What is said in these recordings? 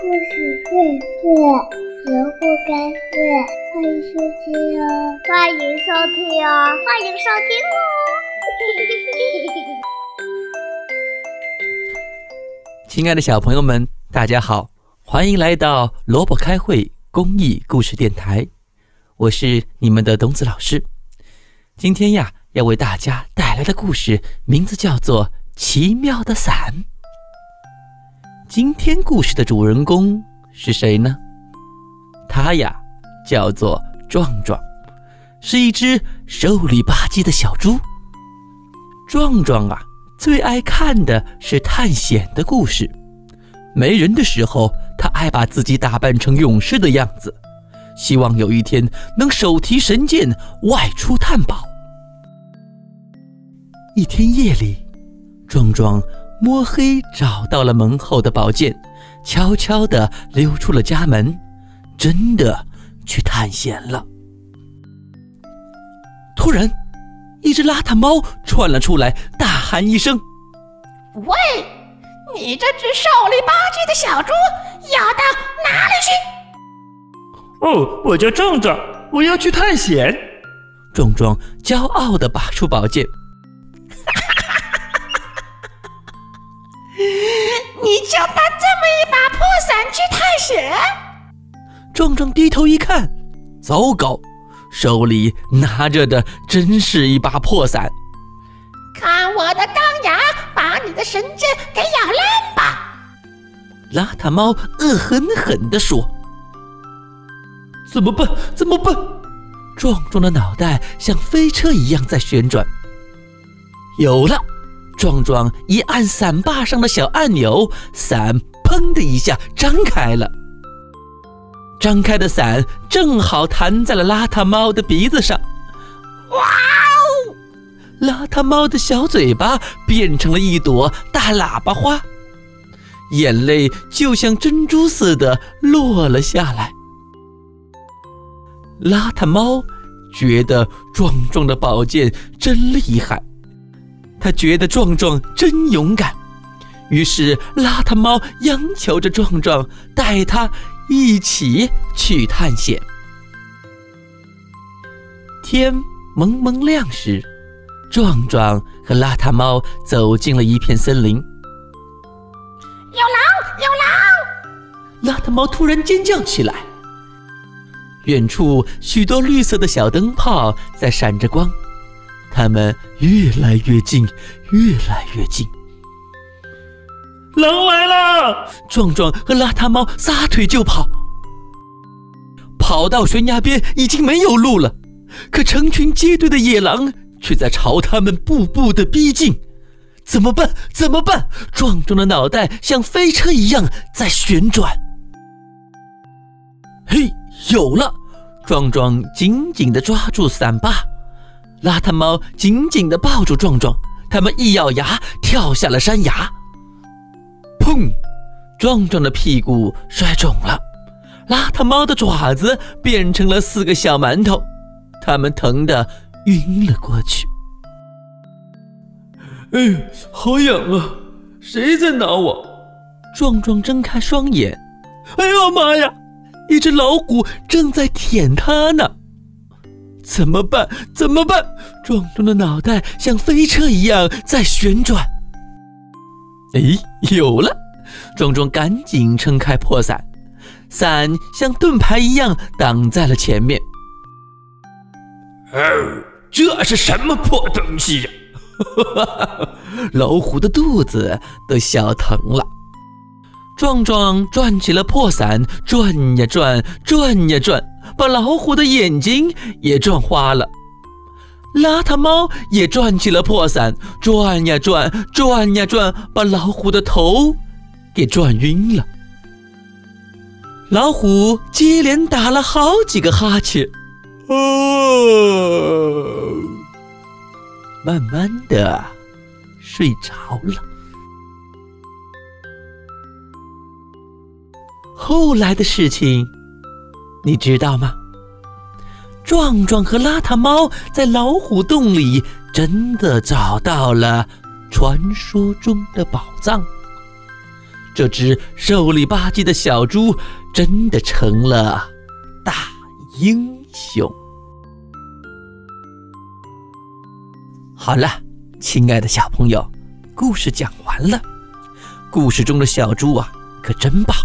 故事会睡，萝卜开会，欢迎收听哦！欢迎收听哦！欢迎收听哦！亲爱的小朋友们，大家好，欢迎来到萝卜开会公益故事电台，我是你们的董子老师。今天呀，要为大家带来的故事名字叫做《奇妙的伞》。今天故事的主人公是谁呢？他呀，叫做壮壮，是一只瘦里吧唧的小猪。壮壮啊，最爱看的是探险的故事。没人的时候，他爱把自己打扮成勇士的样子，希望有一天能手提神剑外出探宝。一天夜里，壮壮。摸黑找到了门后的宝剑，悄悄地溜出了家门，真的去探险了。突然，一只邋遢猫窜了出来，大喊一声：“喂，你这只瘦里吧唧的小猪要到哪里去？”“哦，我叫壮壮，我要去探险。”壮壮骄傲地拔出宝剑。你就拿这么一把破伞去探险？壮壮低头一看，糟糕，手里拿着的真是一把破伞。看我的钢牙把你的神针给咬烂吧！邋遢猫恶狠狠地说：“怎么办？怎么办？”壮壮的脑袋像飞车一样在旋转。有了。壮壮一按伞把上的小按钮，伞砰的一下张开了。张开的伞正好弹在了邋遢猫的鼻子上。哇哦！邋遢猫的小嘴巴变成了一朵大喇叭花，眼泪就像珍珠似的落了下来。邋遢猫觉得壮壮的宝剑真厉害。他觉得壮壮真勇敢，于是邋遢猫央求着壮壮带他一起去探险。天蒙蒙亮时，壮壮和邋遢猫走进了一片森林。有狼！有狼！邋遢猫突然尖叫起来。远处许多绿色的小灯泡在闪着光。他们越来越近，越来越近。狼来了！壮壮和邋遢猫撒腿就跑，跑到悬崖边已经没有路了。可成群结队的野狼却在朝他们步步的逼近。怎么办？怎么办？壮壮的脑袋像飞车一样在旋转。嘿，有了！壮壮紧紧地抓住伞把。邋遢猫紧紧地抱住壮壮，他们一咬牙跳下了山崖。砰！壮壮的屁股摔肿了，邋遢猫的爪子变成了四个小馒头，他们疼得晕了过去。哎，好痒啊！谁在挠我？壮壮睁开双眼，哎呦妈呀！一只老虎正在舔他呢。怎么办？怎么办？壮壮的脑袋像飞车一样在旋转。哎，有了！壮壮赶紧撑开破伞，伞像盾牌一样挡在了前面。哦，这是什么破东西呀？老虎的肚子都笑疼了。壮壮转起了破伞，转呀转，转呀转。把老虎的眼睛也转花了，邋遢猫也转起了破伞，转呀转，转呀转，把老虎的头给转晕了。老虎接连打了好几个哈欠，哦，慢慢的睡着了。后来的事情。你知道吗？壮壮和邋遢猫在老虎洞里真的找到了传说中的宝藏。这只瘦里吧唧的小猪真的成了大英雄。好了，亲爱的小朋友，故事讲完了。故事中的小猪啊，可真棒！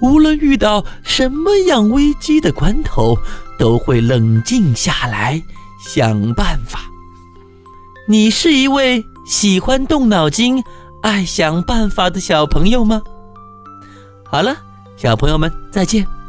无论遇到什么样危机的关头，都会冷静下来想办法。你是一位喜欢动脑筋、爱想办法的小朋友吗？好了，小朋友们再见。